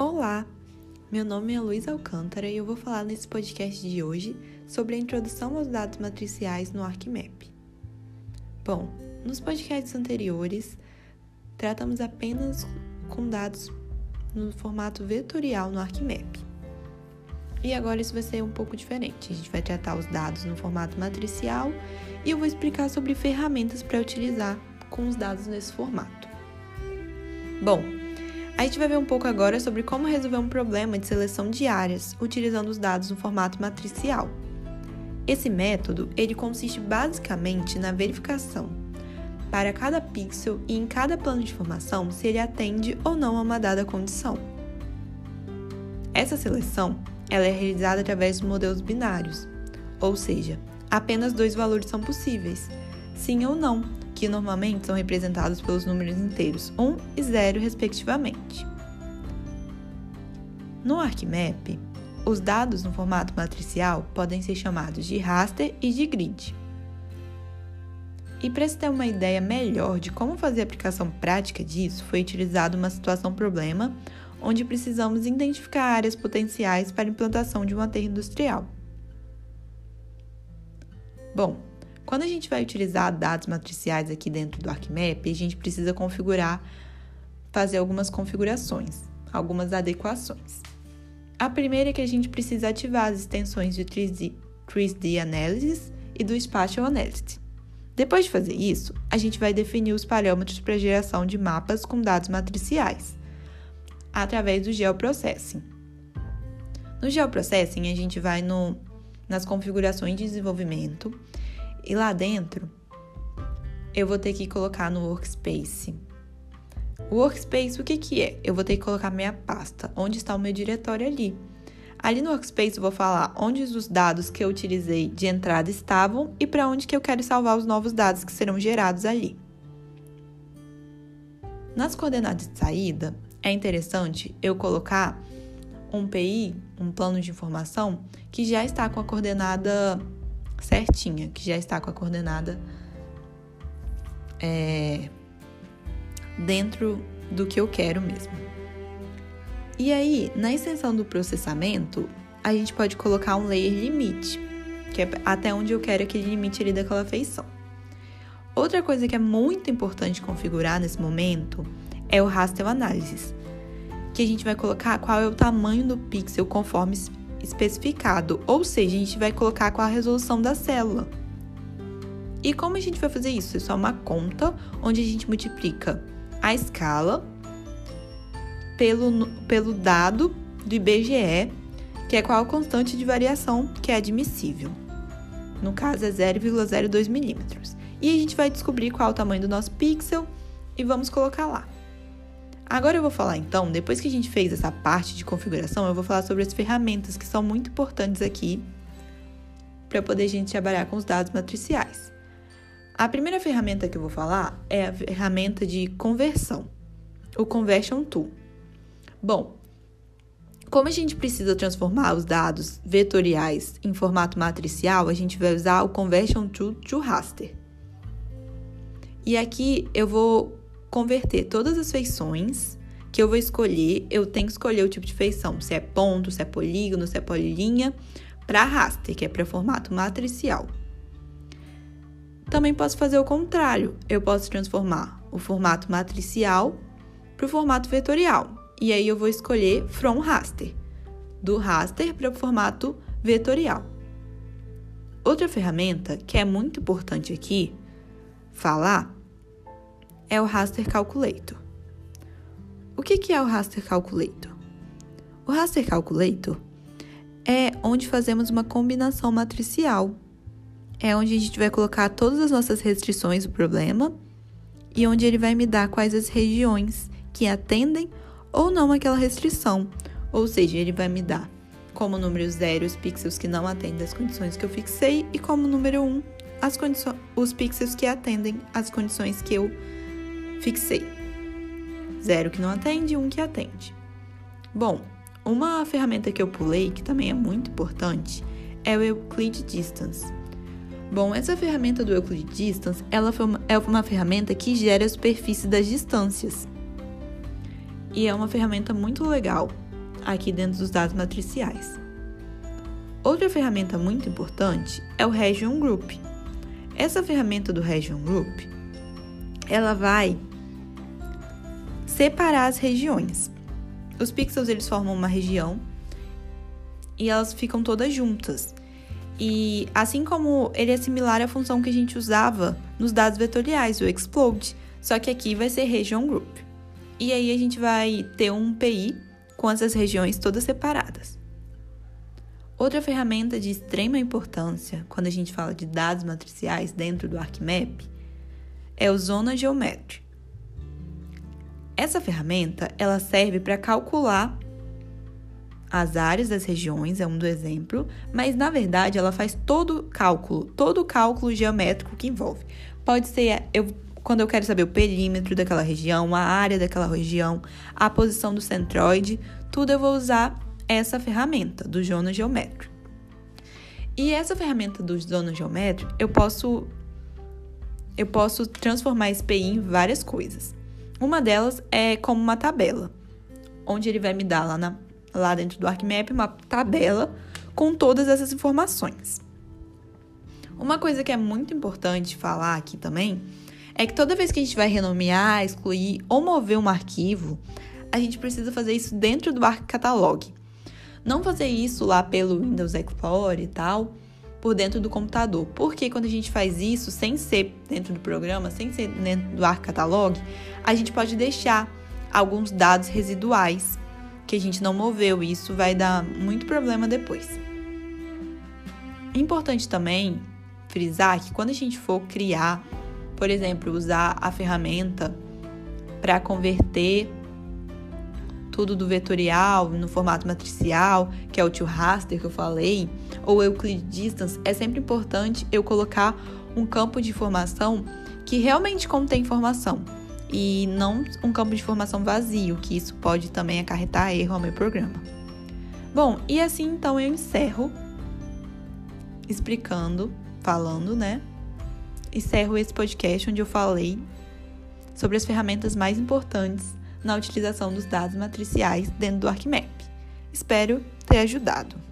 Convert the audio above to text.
Olá, meu nome é Luiz Alcântara e eu vou falar nesse podcast de hoje sobre a introdução aos dados matriciais no ArcMap. Bom, nos podcasts anteriores, tratamos apenas com dados no formato vetorial no ArcMap. E agora isso vai ser um pouco diferente. A gente vai tratar os dados no formato matricial e eu vou explicar sobre ferramentas para utilizar com os dados nesse formato. Bom, a gente vai ver um pouco agora sobre como resolver um problema de seleção de áreas utilizando os dados no formato matricial. Esse método ele consiste basicamente na verificação para cada pixel e em cada plano de informação se ele atende ou não a uma dada condição. Essa seleção ela é realizada através dos modelos binários, ou seja, apenas dois valores são possíveis, sim ou não, que normalmente são representados pelos números inteiros 1 e 0, respectivamente. No ArcMap, os dados no formato matricial podem ser chamados de raster e de grid. E para se ter uma ideia melhor de como fazer a aplicação prática disso, foi utilizada uma situação problema onde precisamos identificar áreas potenciais para implantação de um aterro industrial. Bom, quando a gente vai utilizar dados matriciais aqui dentro do ArcMap, a gente precisa configurar, fazer algumas configurações, algumas adequações. A primeira é que a gente precisa ativar as extensões de 3D, 3D Analysis e do Spatial Analysis. Depois de fazer isso, a gente vai definir os parâmetros para geração de mapas com dados matriciais, através do Geoprocessing. No Geoprocessing, a gente vai no, nas configurações de desenvolvimento e lá dentro, eu vou ter que colocar no Workspace. O Workspace, o que, que é? Eu vou ter que colocar minha pasta, onde está o meu diretório ali. Ali no Workspace eu vou falar onde os dados que eu utilizei de entrada estavam e para onde que eu quero salvar os novos dados que serão gerados ali. Nas coordenadas de saída, é interessante eu colocar um PI, um plano de informação, que já está com a coordenada certinha, que já está com a coordenada é, dentro do que eu quero mesmo. E aí, na extensão do processamento, a gente pode colocar um layer limite, que é até onde eu quero aquele limite ali daquela feição. Outra coisa que é muito importante configurar nesse momento é o raster analysis, que a gente vai colocar qual é o tamanho do pixel conforme especificado, ou seja, a gente vai colocar com a resolução da célula. E como a gente vai fazer isso? É só uma conta onde a gente multiplica a escala pelo, pelo dado do IBGE, que é qual a constante de variação que é admissível. No caso é 0,02 milímetros. E a gente vai descobrir qual é o tamanho do nosso pixel e vamos colocar lá. Agora eu vou falar então, depois que a gente fez essa parte de configuração, eu vou falar sobre as ferramentas que são muito importantes aqui para poder a gente trabalhar com os dados matriciais. A primeira ferramenta que eu vou falar é a ferramenta de conversão, o Conversion Tool. Bom, como a gente precisa transformar os dados vetoriais em formato matricial, a gente vai usar o Conversion Tool to Raster. E aqui eu vou converter todas as feições que eu vou escolher, eu tenho que escolher o tipo de feição, se é ponto, se é polígono, se é polilinha, para raster, que é para formato matricial. Também posso fazer o contrário, eu posso transformar o formato matricial para o formato vetorial, e aí eu vou escolher from raster, do raster para o formato vetorial. Outra ferramenta que é muito importante aqui falar é o Raster Calculator. O que é o Raster Calculator? O Raster Calculator é onde fazemos uma combinação matricial. É onde a gente vai colocar todas as nossas restrições do problema e onde ele vai me dar quais as regiões que atendem ou não aquela restrição. Ou seja, ele vai me dar como número 0 os pixels que não atendem às condições que eu fixei e como número 1 um, os pixels que atendem às condições que eu fixei. Zero que não atende, um que atende. Bom, uma ferramenta que eu pulei, que também é muito importante, é o Euclid Distance. Bom, essa ferramenta do Euclid Distance, ela é uma ferramenta que gera a superfície das distâncias. E é uma ferramenta muito legal, aqui dentro dos dados matriciais. Outra ferramenta muito importante é o Region Group. Essa ferramenta do Region Group, ela vai separar as regiões. Os pixels eles formam uma região e elas ficam todas juntas. E assim como ele é similar à função que a gente usava nos dados vetoriais, o explode, só que aqui vai ser region group. E aí a gente vai ter um PI com essas regiões todas separadas. Outra ferramenta de extrema importância quando a gente fala de dados matriciais dentro do ArcMap é o Zona Geometry. Essa ferramenta ela serve para calcular as áreas das regiões, é um do exemplo, mas na verdade ela faz todo o cálculo, todo o cálculo geométrico que envolve. Pode ser eu quando eu quero saber o perímetro daquela região, a área daquela região, a posição do centroide, tudo eu vou usar essa ferramenta do Zona Geométrico. E essa ferramenta do Zona Geométrico, eu posso eu posso transformar esse PI em várias coisas. Uma delas é como uma tabela, onde ele vai me dar lá na lá dentro do ArcMap uma tabela com todas essas informações. Uma coisa que é muito importante falar aqui também é que toda vez que a gente vai renomear, excluir ou mover um arquivo, a gente precisa fazer isso dentro do Arc Não fazer isso lá pelo Windows Explorer e tal, por dentro do computador. Porque quando a gente faz isso sem ser dentro do programa, sem ser dentro do Arc a gente pode deixar alguns dados residuais que a gente não moveu. E isso vai dar muito problema depois. Importante também frisar que quando a gente for criar, por exemplo, usar a ferramenta para converter tudo do vetorial no formato matricial, que é o tio raster que eu falei, ou Euclid Distance, é sempre importante eu colocar um campo de informação que realmente contém informação e não um campo de informação vazio, que isso pode também acarretar erro ao meu programa. Bom, e assim então eu encerro explicando, falando, né? Encerro esse podcast onde eu falei sobre as ferramentas mais importantes na utilização dos dados matriciais dentro do ArcMap. Espero ter ajudado.